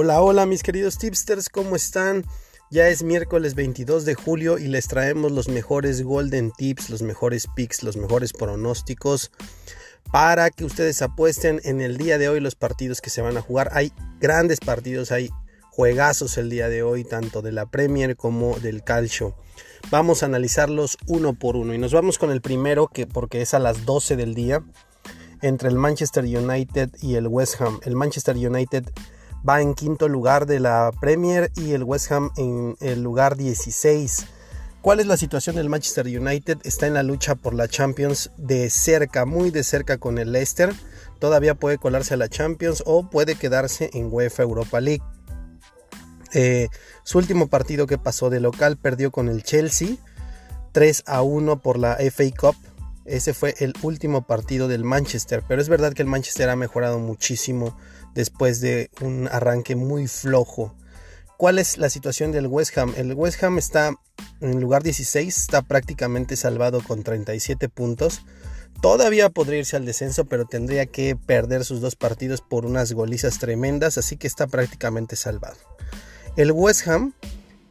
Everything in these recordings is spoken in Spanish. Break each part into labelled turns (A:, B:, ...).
A: Hola, hola mis queridos tipsters, ¿cómo están? Ya es miércoles 22 de julio y les traemos los mejores golden tips, los mejores picks, los mejores pronósticos para que ustedes apuesten en el día de hoy los partidos que se van a jugar. Hay grandes partidos, hay juegazos el día de hoy, tanto de la Premier como del Calcio. Vamos a analizarlos uno por uno y nos vamos con el primero que porque es a las 12 del día entre el Manchester United y el West Ham. El Manchester United va en quinto lugar de la Premier y el West Ham en el lugar 16. ¿Cuál es la situación del Manchester United? Está en la lucha por la Champions de cerca, muy de cerca con el Leicester. Todavía puede colarse a la Champions o puede quedarse en UEFA Europa League. Eh, su último partido que pasó de local perdió con el Chelsea 3 a 1 por la FA Cup. Ese fue el último partido del Manchester, pero es verdad que el Manchester ha mejorado muchísimo después de un arranque muy flojo. ¿Cuál es la situación del West Ham? El West Ham está en lugar 16, está prácticamente salvado con 37 puntos. Todavía podría irse al descenso, pero tendría que perder sus dos partidos por unas golizas tremendas, así que está prácticamente salvado. El West Ham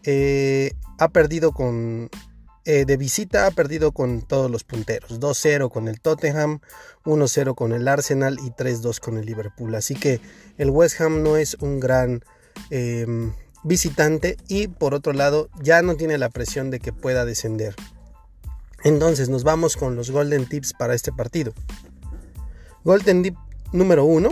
A: eh, ha perdido con eh, de visita ha perdido con todos los punteros. 2-0 con el Tottenham, 1-0 con el Arsenal y 3-2 con el Liverpool. Así que el West Ham no es un gran em, visitante y por otro lado ya no tiene la presión de que pueda descender. Entonces nos vamos con los Golden Tips para este partido. Golden Tip número 1.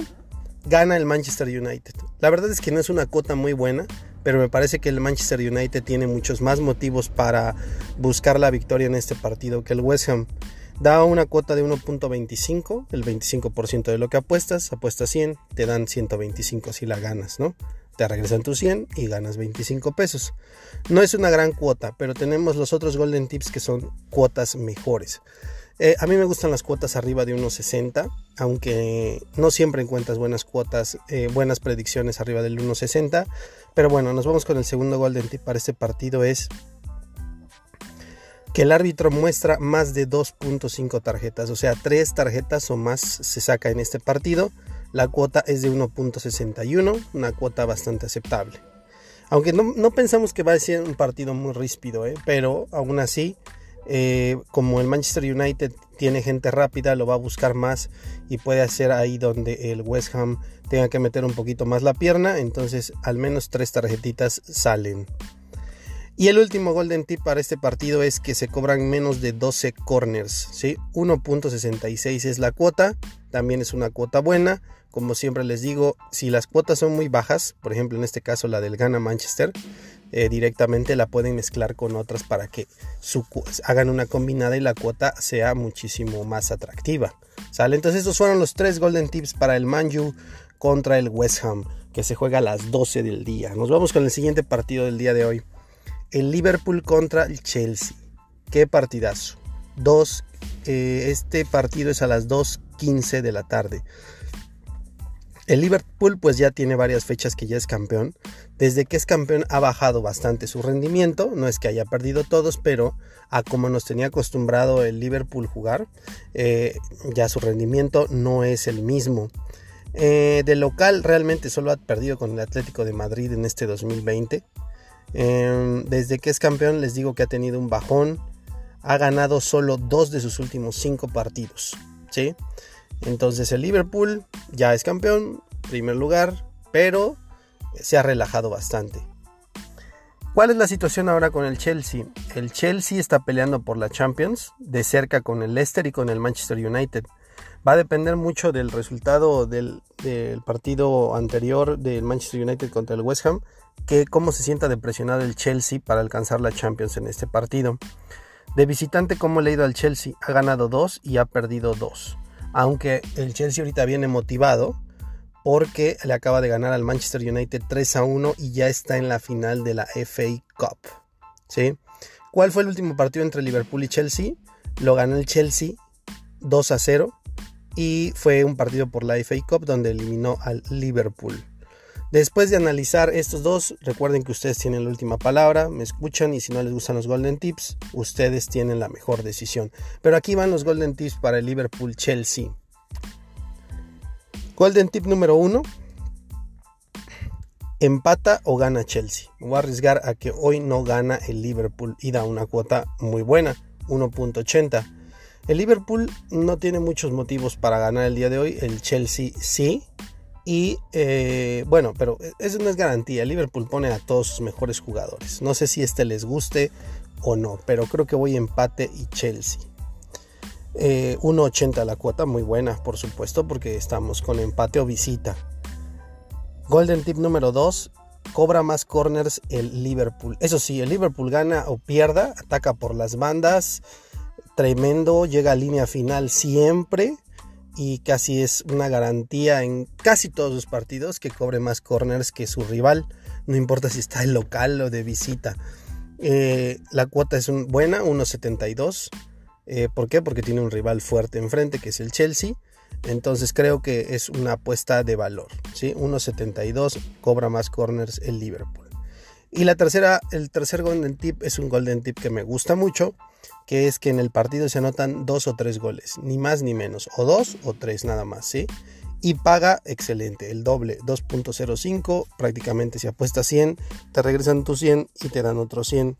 A: Gana el Manchester United. La verdad es que no es una cuota muy buena pero me parece que el Manchester United tiene muchos más motivos para buscar la victoria en este partido que el West Ham. Da una cuota de 1.25, el 25% de lo que apuestas, apuestas 100, te dan 125 si la ganas, ¿no? Te regresan tus 100 y ganas 25 pesos. No es una gran cuota, pero tenemos los otros Golden Tips que son cuotas mejores. Eh, a mí me gustan las cuotas arriba de 1.60, aunque no siempre encuentras buenas cuotas, eh, buenas predicciones arriba del 1.60. Pero bueno, nos vamos con el segundo golden tip para este partido es que el árbitro muestra más de 2.5 tarjetas, o sea, 3 tarjetas o más se saca en este partido. La cuota es de 1.61, una cuota bastante aceptable. Aunque no, pensamos que va a ser un partido muy ríspido, ¿eh? pero aún así eh, como el Manchester United tiene gente rápida, lo va a buscar más y puede hacer ahí donde el West Ham tenga que meter un poquito más la pierna. Entonces al menos tres tarjetitas salen. Y el último golden tip para este partido es que se cobran menos de 12 corners. ¿sí? 1.66 es la cuota, también es una cuota buena. Como siempre les digo, si las cuotas son muy bajas, por ejemplo en este caso la del Gana Manchester, eh, directamente la pueden mezclar con otras para que hagan una combinada y la cuota sea muchísimo más atractiva. ¿Sale? Entonces estos fueron los tres golden tips para el Manju contra el West Ham, que se juega a las 12 del día. Nos vamos con el siguiente partido del día de hoy. El Liverpool contra el Chelsea. Qué partidazo. Dos, eh, este partido es a las 2.15 de la tarde. El Liverpool pues ya tiene varias fechas que ya es campeón. Desde que es campeón ha bajado bastante su rendimiento. No es que haya perdido todos, pero a como nos tenía acostumbrado el Liverpool jugar, eh, ya su rendimiento no es el mismo. Eh, de local realmente solo ha perdido con el Atlético de Madrid en este 2020. Em, desde que es campeón les digo que ha tenido un bajón. Ha ganado solo dos de sus últimos cinco partidos. ¿sí? Entonces el Liverpool ya es campeón, primer lugar, pero se ha relajado bastante. ¿Cuál es la situación ahora con el Chelsea? El Chelsea está peleando por la Champions de cerca con el Leicester y con el Manchester United. Va a depender mucho del resultado del, partido anterior del Manchester United contra el West Ham, que cómo se sienta depresionado el Chelsea para alcanzar la Champions en este partido. De visitante, ¿cómo le ha ido al Chelsea? Ha ganado dos y ha perdido dos aunque el Chelsea ahorita viene motivado porque le acaba de ganar al Manchester United 3 a 1 y ya está en la final de la FA Cup. ¿sí? ¿Cuál fue el último partido entre Liverpool y Chelsea? Lo ganó el Chelsea 2 a 0 y fue un partido por la FA Cup donde eliminó al Liverpool. Después de analizar estos dos, recuerden que ustedes tienen la última palabra, me escuchan y si no les gustan los Golden Tips, ustedes tienen la mejor decisión. Pero aquí van los Golden Tips para el Liverpool Chelsea. Golden Tip número uno. empata o gana Chelsea. voy a arriesgar a que hoy no gana el Liverpool y da una cuota muy buena, 1.80. El Liverpool no tiene muchos motivos para ganar el día de hoy, el Chelsea sí. Y eh, bueno, pero eso no es garantía. Liverpool pone a todos sus mejores jugadores. No sé si este les guste o no, pero creo que voy empate y Chelsea. 1.80 eh, la cuota, muy buena, por supuesto, porque estamos con empate o visita. Golden tip número 2, cobra más corners el Liverpool. Eso sí, el Liverpool gana o pierda, ataca por las bandas, tremendo, llega a línea final siempre y casi es una garantía en casi todos los partidos que cobre más corners que su rival, no importa si está en local o de visita. Eh, la cuota es buena, 1.72. Eh, ¿Por qué? Porque tiene un rival fuerte enfrente que es el Chelsea entonces creo que es una apuesta de valor. ¿sí? 1.72 cobra más corners el Liverpool. Y la tercera, el tercer golden tip es un golden tip que me gusta mucho, que es que en el partido se anotan dos o tres goles, ni más ni menos, o dos o tres nada más, ¿sí? Y paga excelente, el doble, 2.05, prácticamente si apuestas 100, te regresan tus 100 y te dan otros 100.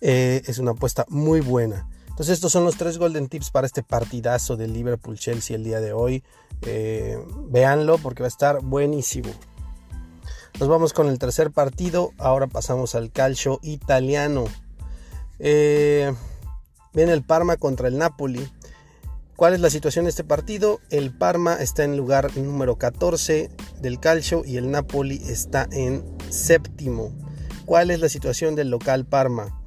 A: Eh, es una apuesta muy buena. Entonces estos son los tres golden tips para este partidazo de Liverpool Chelsea el día de hoy. Eh, véanlo porque va a estar buenísimo. Nos vamos con el tercer partido. Ahora pasamos al calcio italiano. Eh, viene el Parma contra el Napoli. ¿Cuál es la situación de este partido? El Parma está en lugar número 14 del calcio y el Napoli está en séptimo. ¿Cuál es la situación del local Parma?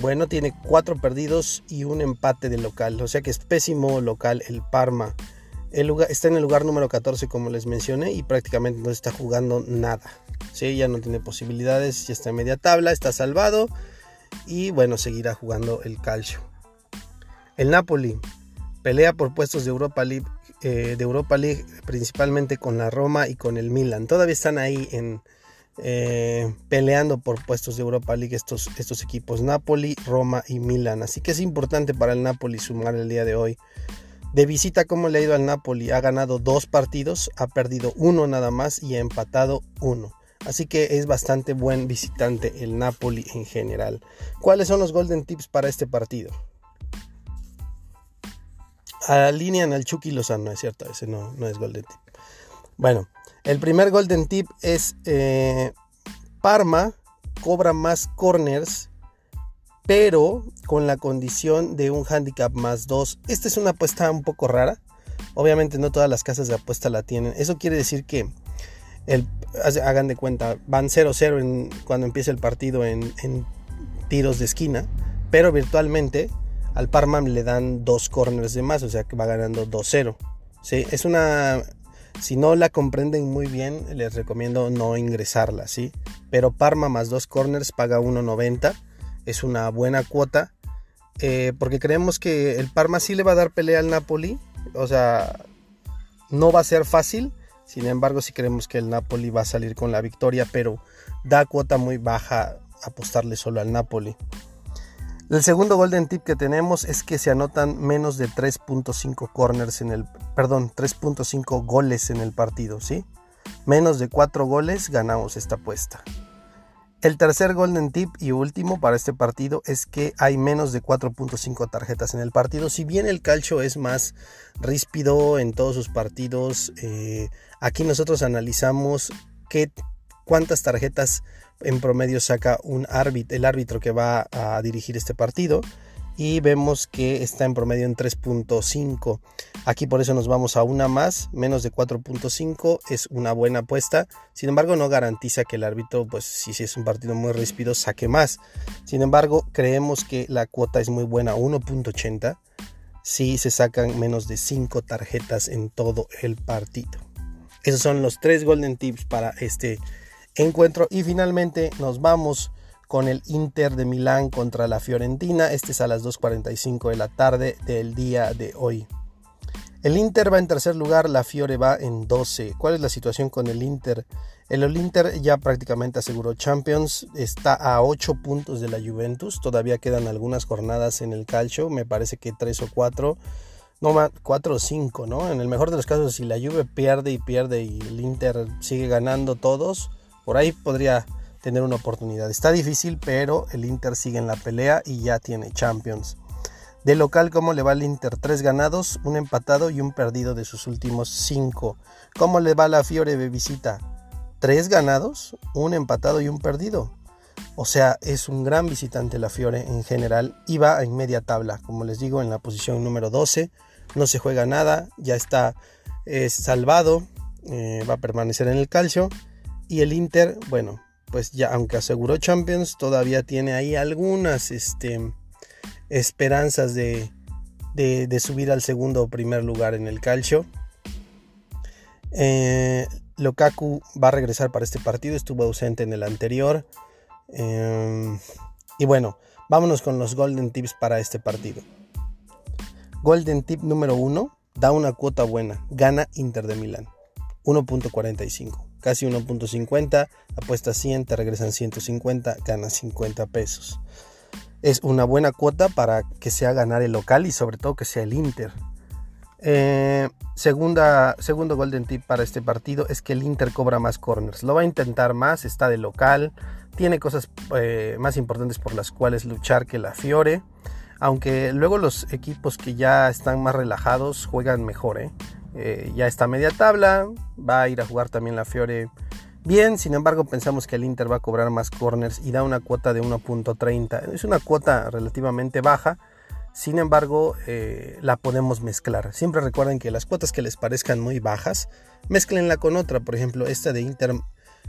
A: Bueno, tiene cuatro perdidos y un empate de local, o sea que es pésimo local el Parma. El lugar, está en el lugar número 14 como les mencioné y prácticamente no está jugando nada. ¿sí? Ya no tiene posibilidades, ya está en media tabla, está salvado y bueno, seguirá jugando el calcio. El Napoli pelea por puestos de Europa League, eh, de Europa League principalmente con la Roma y con el Milan. Todavía están ahí en, eh, peleando por puestos de Europa League estos, estos equipos, Napoli, Roma y Milan. Así que es importante para el Napoli sumar el día de hoy. De visita, ¿cómo le ha ido al Napoli? Ha ganado dos partidos, ha perdido uno nada más y ha empatado uno. Así que es bastante buen visitante el Napoli en general. ¿Cuáles son los golden tips para este partido? Alinean al Chucky Lozano, es cierto, ese no, no es golden tip. Bueno, el primer golden tip es eh, Parma cobra más corners, pero con la condición de un handicap más 2. Esta es una apuesta un poco rara. Obviamente no todas las casas de apuesta la tienen. Eso quiere decir que el, hagan de cuenta, van 0-0 cuando empieza el partido en, tiros de esquina, pero virtualmente al Parma le dan dos corners de más, o sea que va ganando 2-0. ¿sí? Es una si no la comprenden muy bien, les recomiendo no ingresarla, ¿sí? Pero Parma más dos corners paga 1.90, es una buena cuota, eh, porque creemos que el Parma sí le va a dar pelea al Napoli, o sea, no va a ser fácil, sin embargo sí creemos que el Napoli va a salir con la victoria, pero da cuota muy baja apostarle solo al Napoli. El segundo golden tip que tenemos es que se anotan menos de 3.5 corners en el, perdón, 3.5 goles en el partido, ¿sí? Menos de 4 goles ganamos esta apuesta. El tercer golden tip y último para este partido es que hay menos de 4.5 tarjetas en el partido. Si bien el calcio es más ríspido en todos sus partidos, eh, aquí nosotros analizamos qué, cuántas tarjetas en promedio saca un árbitro, el árbitro que va a dirigir este partido y vemos que está en promedio en 3.5. Aquí por eso nos vamos a una más, menos de 4.5 es una buena apuesta. Sin embargo, no garantiza que el árbitro, pues si, es un partido muy ríspido, saque más. Sin embargo, creemos que la cuota es muy buena, 1.80, si se sacan menos de 5 tarjetas en todo el partido. Esos son los tres golden tips para este encuentro. Y finalmente nos vamos con el Inter de Milán contra la Fiorentina. Este es a las 2.45 de la tarde del día de hoy. El Inter va en tercer lugar, la Fiore va en 12. ¿Cuál es la situación con el Inter? El Inter ya prácticamente aseguró Champions, está a 8 puntos de la Juventus, todavía quedan algunas jornadas en el calcio, me parece que 3 o 4. no más 4 o 5, ¿no? En el mejor de los casos, si la Juve pierde y pierde y el Inter sigue ganando todos, por ahí podría tener una oportunidad. Está difícil, pero el Inter sigue en la pelea y ya tiene Champions. De local, ¿cómo le va al Inter? Tres ganados, un empatado y un perdido de sus últimos cinco. ¿Cómo le va la Fiore de visita? Tres ganados, un empatado y un perdido. O sea, es un gran visitante la Fiore en general y va en media tabla, como les digo, en la posición número 12. No se juega nada, ya está salvado, eh, va a permanecer en el calcio. Y el Inter, bueno, pues ya aunque aseguró Champions, todavía tiene ahí algunas este, esperanzas de, de, subir al segundo o primer lugar en el calcio. Eh, Lukaku va a regresar para este partido, estuvo ausente en el anterior. Em, y bueno, vámonos con los Golden Tips para este partido. Golden Tip número 1, da una cuota buena, gana Inter de Milán, 1.45, casi 1.50, apuesta 100, te regresan 150, gana 50 pesos. Es una buena cuota para que sea ganar el local y sobre todo que sea el Inter. Eh, segunda, segundo golden tip para este partido es que el Inter cobra más corners. Lo va a intentar más, está de local, tiene cosas eh, más importantes por las cuales luchar que la Fiore. Aunque luego los equipos que ya están más relajados juegan mejor. ¿eh? Eh, ya está media tabla, va a ir a jugar también la Fiore bien. Sin embargo, pensamos que el Inter va a cobrar más corners y da una cuota de 1.30. Es una cuota relativamente baja. Sin embargo, la podemos mezclar. Siempre recuerden que las cuotas que les parezcan muy bajas, mezclenla con otra. Por ejemplo, esta de Inter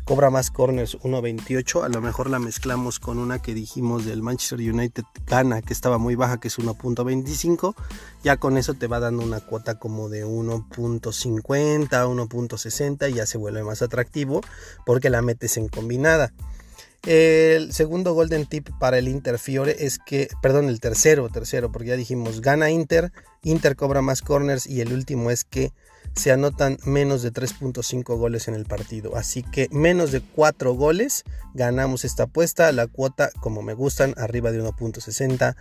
A: cobra más corners 1.28. A lo mejor la mezclamos con una que dijimos del Manchester United gana, que estaba muy baja, que es 1.25. Ya con eso te va dando una cuota como de 1.50, 1.60 y ya se vuelve más atractivo porque la metes en combinada. El segundo golden tip para el Inter Fiore es que, perdón, el tercero, tercero, porque ya dijimos gana Inter, Inter cobra más corners y el último es que se anotan menos de 3.5 goles en el partido. Así que menos de 4 goles ganamos esta apuesta. La cuota, como me gustan, arriba de 1.60.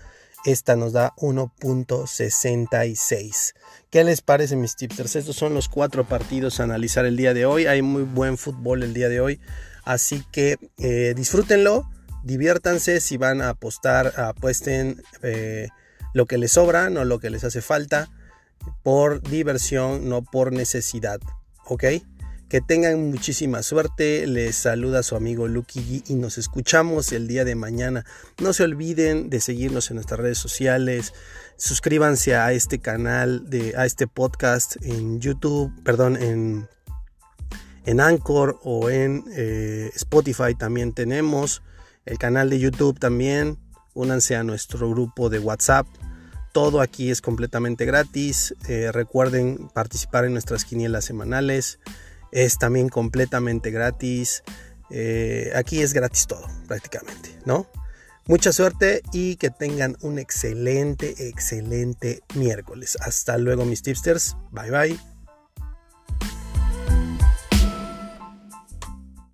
A: Esta nos da 1.66. ¿Qué les parece mis tipsters? Estos son los cuatro partidos a analizar el día de hoy. Hay muy buen fútbol el día de hoy. Así que eh, disfrútenlo, diviértanse. Si van a apostar, apuesten eh, lo que les sobra, no lo que les hace falta por diversión, no por necesidad. ¿Ok? Que tengan muchísima suerte. Les saluda su amigo Lucky y nos escuchamos el día de mañana. No se olviden de seguirnos en nuestras redes sociales. Suscríbanse a este canal, de, a este podcast en YouTube, perdón, en, en Anchor o en eh, Spotify también tenemos. El canal de YouTube también. Únanse a nuestro grupo de WhatsApp todo aquí es completamente gratis. Eh, recuerden participar en nuestras quinielas semanales. Es también completamente gratis. Eh, aquí es gratis todo, prácticamente, ¿no? Mucha suerte y que tengan un excelente, excelente miércoles. Hasta luego, mis tipsters. Bye bye.